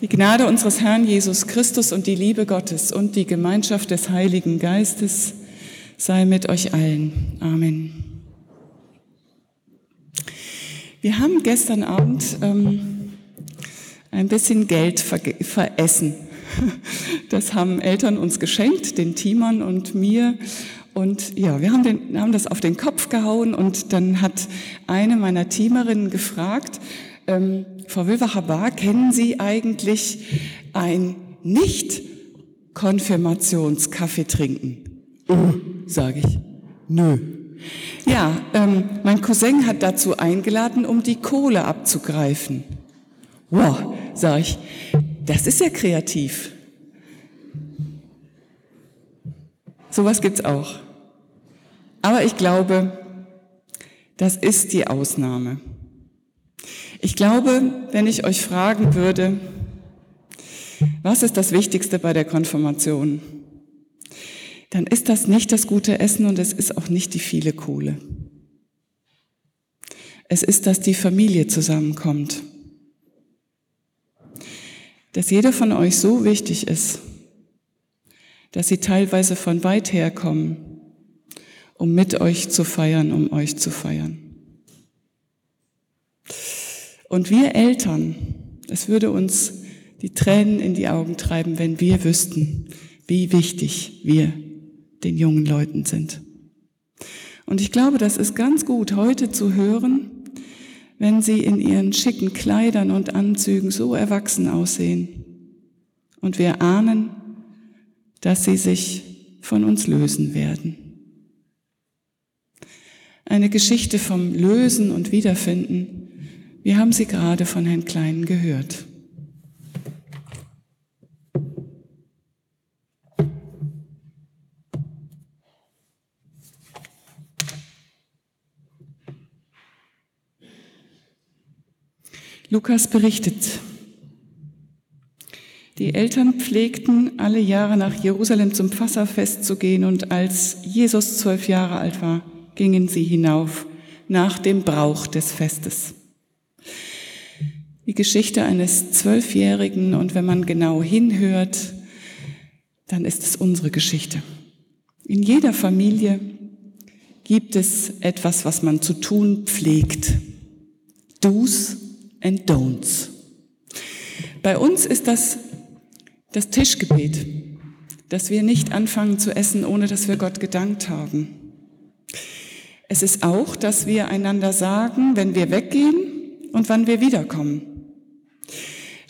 Die Gnade unseres Herrn Jesus Christus und die Liebe Gottes und die Gemeinschaft des Heiligen Geistes sei mit euch allen. Amen. Wir haben gestern Abend ähm, ein bisschen Geld ver veressen. Das haben Eltern uns geschenkt, den Timon und mir. Und ja, wir haben, den, haben das auf den Kopf gehauen und dann hat eine meiner Teamerinnen gefragt, ähm, Frau Wilwacher-Bar, kennen Sie eigentlich ein Nicht-Konfirmationskaffee trinken? Oh, sage ich. Nö. Ja, ähm, mein Cousin hat dazu eingeladen, um die Kohle abzugreifen. Wow, sage ich, das ist ja kreativ. Sowas gibt's auch. Aber ich glaube, das ist die Ausnahme. Ich glaube, wenn ich euch fragen würde, was ist das Wichtigste bei der Konfirmation, dann ist das nicht das gute Essen und es ist auch nicht die viele Kohle. Es ist, dass die Familie zusammenkommt. Dass jeder von euch so wichtig ist, dass sie teilweise von weit her kommen, um mit euch zu feiern, um euch zu feiern. Und wir Eltern, es würde uns die Tränen in die Augen treiben, wenn wir wüssten, wie wichtig wir den jungen Leuten sind. Und ich glaube, das ist ganz gut heute zu hören, wenn sie in ihren schicken Kleidern und Anzügen so erwachsen aussehen. Und wir ahnen, dass sie sich von uns lösen werden. Eine Geschichte vom Lösen und Wiederfinden wir haben sie gerade von Herrn Klein gehört. Lukas berichtet, die Eltern pflegten alle Jahre nach Jerusalem zum Passafest zu gehen und als Jesus zwölf Jahre alt war, gingen sie hinauf nach dem Brauch des Festes die Geschichte eines Zwölfjährigen und wenn man genau hinhört, dann ist es unsere Geschichte. In jeder Familie gibt es etwas, was man zu tun pflegt. Do's and Don'ts. Bei uns ist das das Tischgebet, dass wir nicht anfangen zu essen, ohne dass wir Gott gedankt haben. Es ist auch, dass wir einander sagen, wenn wir weggehen und wann wir wiederkommen.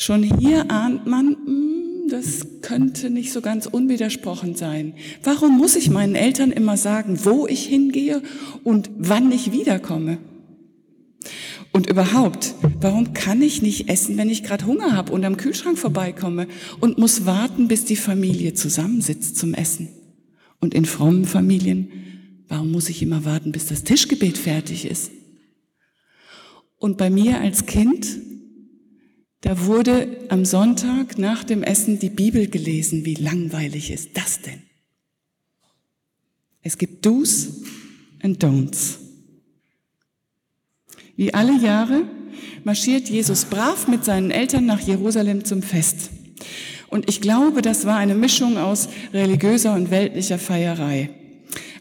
Schon hier ahnt man, hm, das könnte nicht so ganz unwidersprochen sein. Warum muss ich meinen Eltern immer sagen, wo ich hingehe und wann ich wiederkomme? Und überhaupt, warum kann ich nicht essen, wenn ich gerade Hunger habe und am Kühlschrank vorbeikomme und muss warten, bis die Familie zusammensitzt zum Essen? Und in frommen Familien, warum muss ich immer warten, bis das Tischgebet fertig ist? Und bei mir als Kind da wurde am Sonntag nach dem Essen die Bibel gelesen. Wie langweilig ist das denn? Es gibt Do's and Don'ts. Wie alle Jahre marschiert Jesus brav mit seinen Eltern nach Jerusalem zum Fest. Und ich glaube, das war eine Mischung aus religiöser und weltlicher Feierei.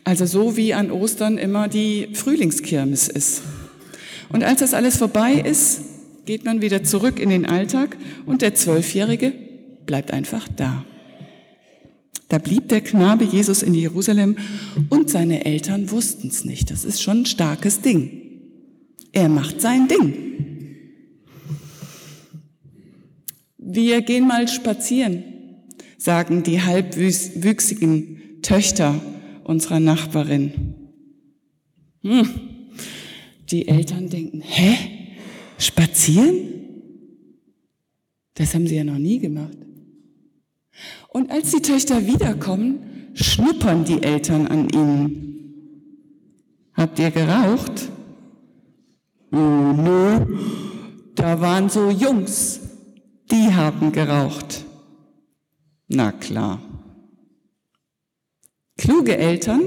Also so wie an Ostern immer die Frühlingskirmes ist. Und als das alles vorbei ist, geht man wieder zurück in den Alltag und der Zwölfjährige bleibt einfach da. Da blieb der Knabe Jesus in Jerusalem und seine Eltern wussten es nicht. Das ist schon ein starkes Ding. Er macht sein Ding. Wir gehen mal spazieren, sagen die halbwüchsigen Töchter unserer Nachbarin. Hm. Die Eltern denken, hä? Spazieren? Das haben sie ja noch nie gemacht. Und als die Töchter wiederkommen, schnuppern die Eltern an ihnen. Habt ihr geraucht? Oh, nö, da waren so Jungs, die haben geraucht. Na klar. Kluge Eltern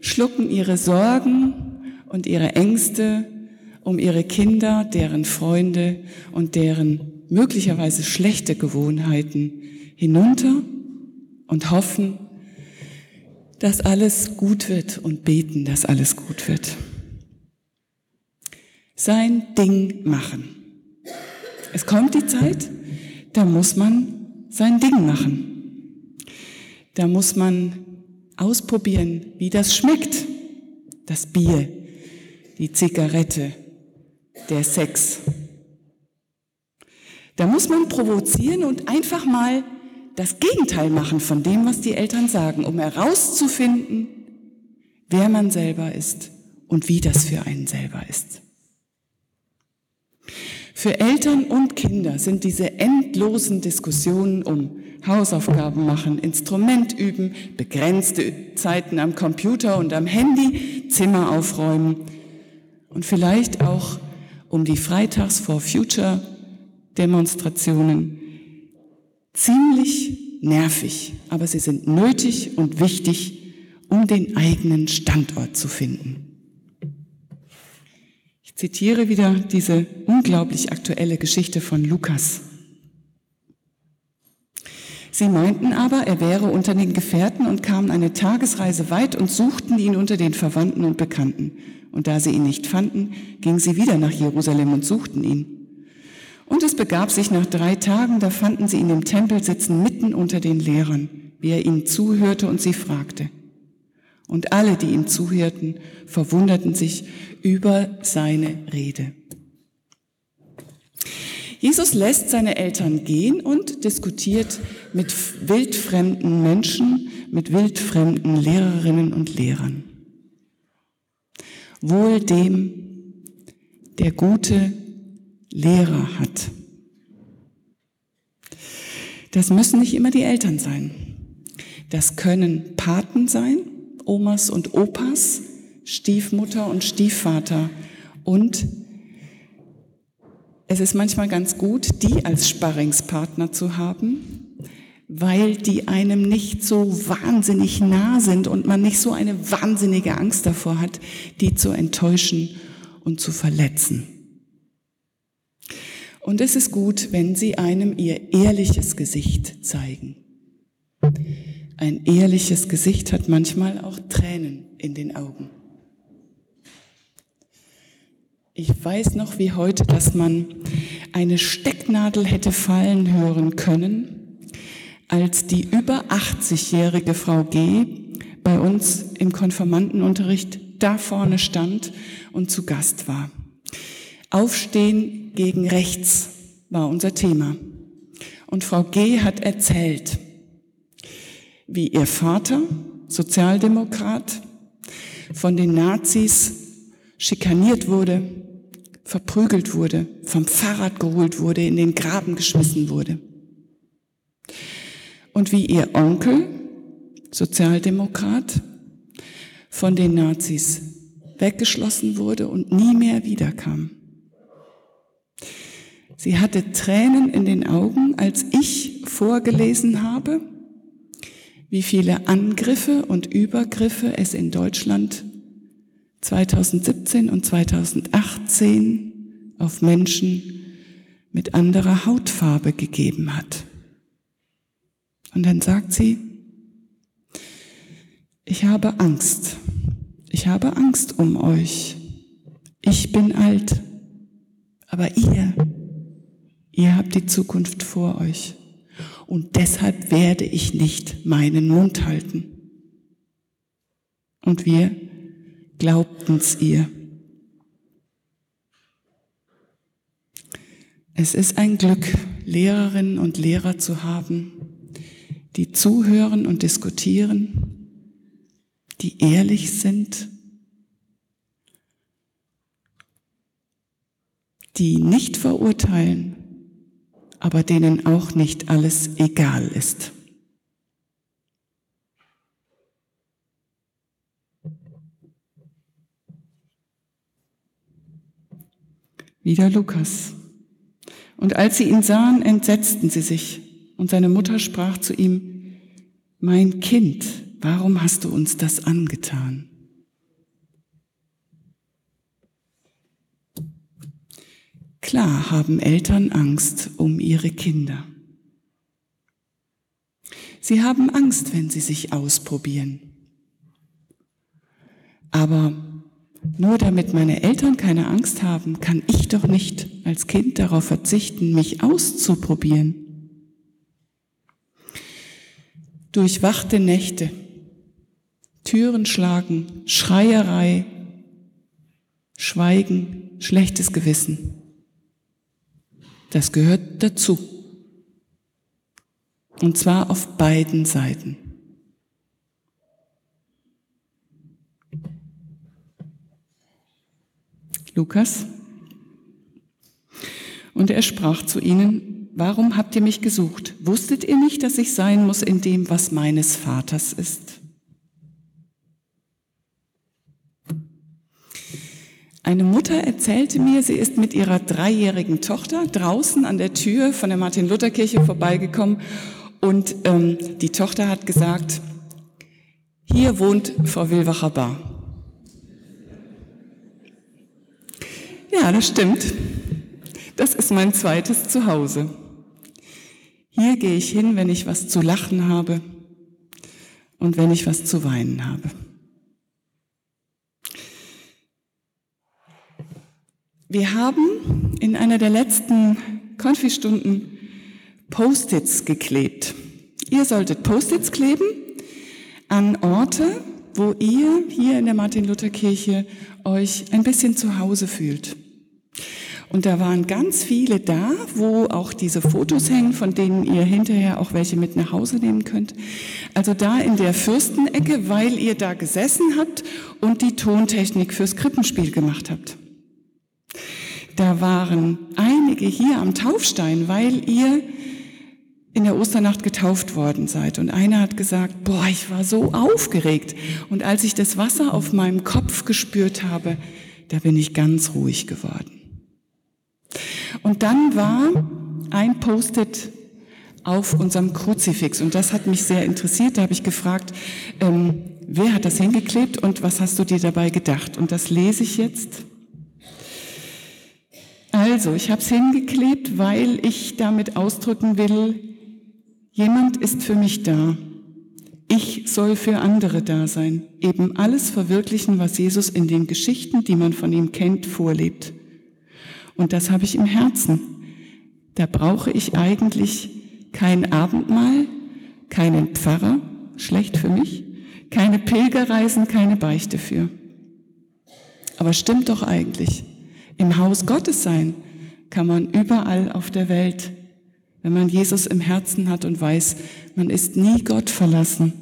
schlucken ihre Sorgen und ihre Ängste um ihre Kinder, deren Freunde und deren möglicherweise schlechte Gewohnheiten hinunter und hoffen, dass alles gut wird und beten, dass alles gut wird. Sein Ding machen. Es kommt die Zeit, da muss man sein Ding machen. Da muss man ausprobieren, wie das schmeckt. Das Bier, die Zigarette, der Sex. Da muss man provozieren und einfach mal das Gegenteil machen von dem, was die Eltern sagen, um herauszufinden, wer man selber ist und wie das für einen selber ist. Für Eltern und Kinder sind diese endlosen Diskussionen um Hausaufgaben machen, Instrument üben, begrenzte Zeiten am Computer und am Handy, Zimmer aufräumen und vielleicht auch um die Freitags for Future Demonstrationen ziemlich nervig, aber sie sind nötig und wichtig, um den eigenen Standort zu finden. Ich zitiere wieder diese unglaublich aktuelle Geschichte von Lukas. Sie meinten aber, er wäre unter den Gefährten und kamen eine Tagesreise weit und suchten ihn unter den Verwandten und Bekannten. Und da sie ihn nicht fanden, gingen sie wieder nach Jerusalem und suchten ihn. Und es begab sich nach drei Tagen, da fanden sie ihn im Tempel sitzen, mitten unter den Lehrern, wie er ihnen zuhörte und sie fragte. Und alle, die ihm zuhörten, verwunderten sich über seine Rede. Jesus lässt seine Eltern gehen und diskutiert mit wildfremden Menschen, mit wildfremden Lehrerinnen und Lehrern. Wohl dem, der gute Lehrer hat. Das müssen nicht immer die Eltern sein. Das können Paten sein, Omas und Opas, Stiefmutter und Stiefvater. Und es ist manchmal ganz gut, die als Sparringspartner zu haben, weil die einem nicht so wahnsinnig nah sind und man nicht so eine wahnsinnige Angst davor hat, die zu enttäuschen und zu verletzen. Und es ist gut, wenn sie einem ihr ehrliches Gesicht zeigen. Ein ehrliches Gesicht hat manchmal auch Tränen in den Augen. Ich weiß noch wie heute, dass man eine Stecknadel hätte fallen hören können, als die über 80-jährige Frau G bei uns im Konformantenunterricht da vorne stand und zu Gast war. Aufstehen gegen rechts war unser Thema. Und Frau G. hat erzählt, wie ihr Vater, Sozialdemokrat, von den Nazis schikaniert wurde, verprügelt wurde, vom Fahrrad geholt wurde, in den Graben geschmissen wurde. Und wie ihr Onkel, Sozialdemokrat, von den Nazis weggeschlossen wurde und nie mehr wiederkam. Sie hatte Tränen in den Augen, als ich vorgelesen habe, wie viele Angriffe und Übergriffe es in Deutschland 2017 und 2018 auf Menschen mit anderer Hautfarbe gegeben hat. Und dann sagt sie, ich habe Angst. Ich habe Angst um euch. Ich bin alt. Aber ihr, Ihr habt die Zukunft vor euch. Und deshalb werde ich nicht meinen Mund halten. Und wir glaubten's ihr. Es ist ein Glück, Lehrerinnen und Lehrer zu haben, die zuhören und diskutieren, die ehrlich sind, die nicht verurteilen, aber denen auch nicht alles egal ist. Wieder Lukas. Und als sie ihn sahen, entsetzten sie sich. Und seine Mutter sprach zu ihm, Mein Kind, warum hast du uns das angetan? Klar haben Eltern Angst um ihre Kinder. Sie haben Angst, wenn sie sich ausprobieren. Aber nur damit meine Eltern keine Angst haben, kann ich doch nicht als Kind darauf verzichten, mich auszuprobieren. Durchwachte Nächte, Türen schlagen, Schreierei, Schweigen, schlechtes Gewissen. Das gehört dazu. Und zwar auf beiden Seiten. Lukas. Und er sprach zu ihnen, warum habt ihr mich gesucht? Wusstet ihr nicht, dass ich sein muss in dem, was meines Vaters ist? Eine Mutter erzählte mir, sie ist mit ihrer dreijährigen Tochter draußen an der Tür von der Martin-Luther-Kirche vorbeigekommen und ähm, die Tochter hat gesagt, hier wohnt Frau Wilwacher Bar. Ja, das stimmt. Das ist mein zweites Zuhause. Hier gehe ich hin, wenn ich was zu lachen habe und wenn ich was zu weinen habe. Wir haben in einer der letzten Konfistunden Post-its geklebt. Ihr solltet Post-its kleben an Orte, wo ihr hier in der Martin-Luther-Kirche euch ein bisschen zu Hause fühlt. Und da waren ganz viele da, wo auch diese Fotos hängen, von denen ihr hinterher auch welche mit nach Hause nehmen könnt. Also da in der Fürstenecke, weil ihr da gesessen habt und die Tontechnik fürs Krippenspiel gemacht habt. Da waren einige hier am Taufstein, weil ihr in der Osternacht getauft worden seid. Und einer hat gesagt, boah, ich war so aufgeregt. Und als ich das Wasser auf meinem Kopf gespürt habe, da bin ich ganz ruhig geworden. Und dann war ein Post-it auf unserem Kruzifix. Und das hat mich sehr interessiert. Da habe ich gefragt, ähm, wer hat das hingeklebt und was hast du dir dabei gedacht? Und das lese ich jetzt. Also, ich habe es hingeklebt, weil ich damit ausdrücken will, jemand ist für mich da. Ich soll für andere da sein, eben alles verwirklichen, was Jesus in den Geschichten, die man von ihm kennt, vorlebt. Und das habe ich im Herzen. Da brauche ich eigentlich kein Abendmahl, keinen Pfarrer, schlecht für mich, keine Pilgerreisen, keine Beichte für. Aber stimmt doch eigentlich. Im Haus Gottes sein kann man überall auf der Welt, wenn man Jesus im Herzen hat und weiß, man ist nie Gott verlassen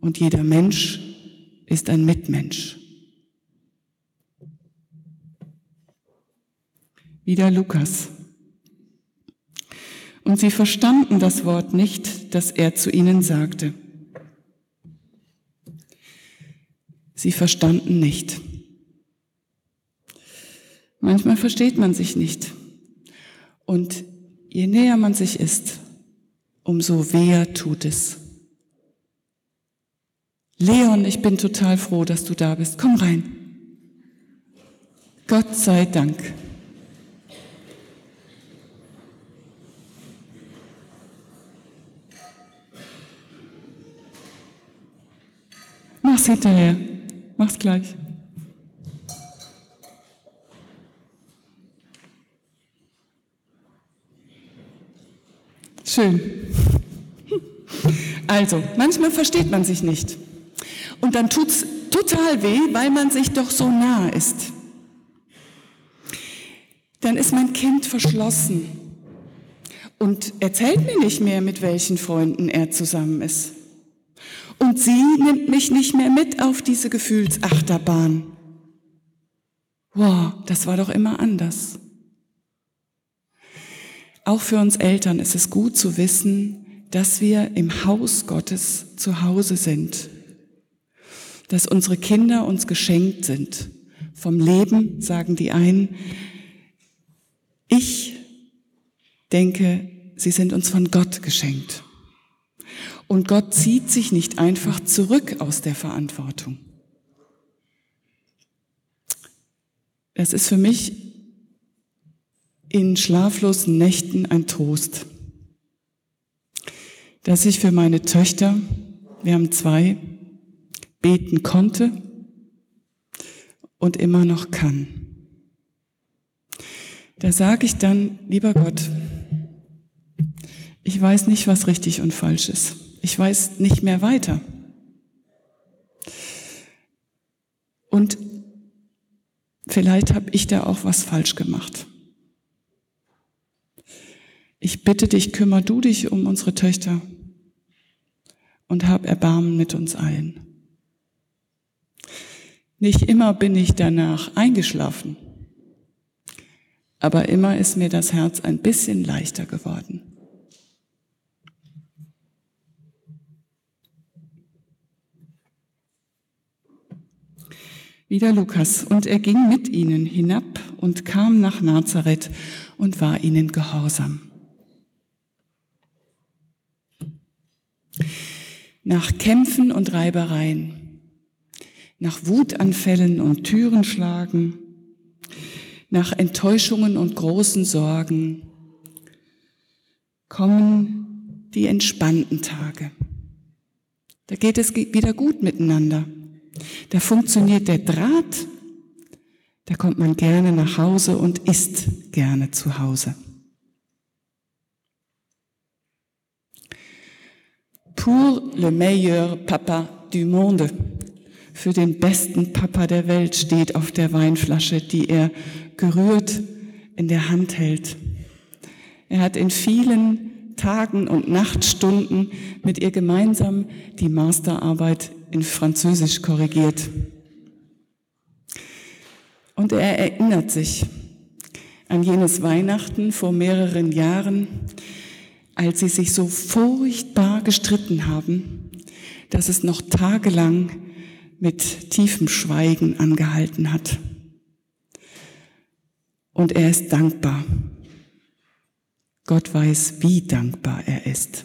und jeder Mensch ist ein Mitmensch. Wieder Lukas. Und sie verstanden das Wort nicht, das er zu ihnen sagte. Sie verstanden nicht. Manchmal versteht man sich nicht. Und je näher man sich ist, umso weher tut es. Leon, ich bin total froh, dass du da bist. Komm rein. Gott sei Dank. Mach's hinterher. Mach's gleich. Schön. Also, manchmal versteht man sich nicht. Und dann tut's total weh, weil man sich doch so nah ist. Dann ist mein Kind verschlossen und erzählt mir nicht mehr, mit welchen Freunden er zusammen ist. Und sie nimmt mich nicht mehr mit auf diese Gefühlsachterbahn. Wow, das war doch immer anders. Auch für uns Eltern ist es gut zu wissen, dass wir im Haus Gottes zu Hause sind, dass unsere Kinder uns geschenkt sind. Vom Leben sagen die einen, ich denke, sie sind uns von Gott geschenkt. Und Gott zieht sich nicht einfach zurück aus der Verantwortung. Es ist für mich in schlaflosen Nächten ein Trost, dass ich für meine Töchter, wir haben zwei, beten konnte und immer noch kann. Da sage ich dann, lieber Gott, ich weiß nicht, was richtig und falsch ist. Ich weiß nicht mehr weiter. Und vielleicht habe ich da auch was falsch gemacht. Ich bitte dich, kümmer du dich um unsere Töchter und hab Erbarmen mit uns allen. Nicht immer bin ich danach eingeschlafen, aber immer ist mir das Herz ein bisschen leichter geworden. Wieder Lukas, und er ging mit ihnen hinab und kam nach Nazareth und war ihnen gehorsam. Nach Kämpfen und Reibereien, nach Wutanfällen und Türenschlagen, nach Enttäuschungen und großen Sorgen kommen die entspannten Tage. Da geht es wieder gut miteinander. Da funktioniert der Draht, da kommt man gerne nach Hause und ist gerne zu Hause. Pour le meilleur Papa du monde. Für den besten Papa der Welt steht auf der Weinflasche, die er gerührt in der Hand hält. Er hat in vielen Tagen und Nachtstunden mit ihr gemeinsam die Masterarbeit in Französisch korrigiert. Und er erinnert sich an jenes Weihnachten vor mehreren Jahren, als sie sich so furchtbar gestritten haben, dass es noch tagelang mit tiefem Schweigen angehalten hat. Und er ist dankbar. Gott weiß, wie dankbar er ist.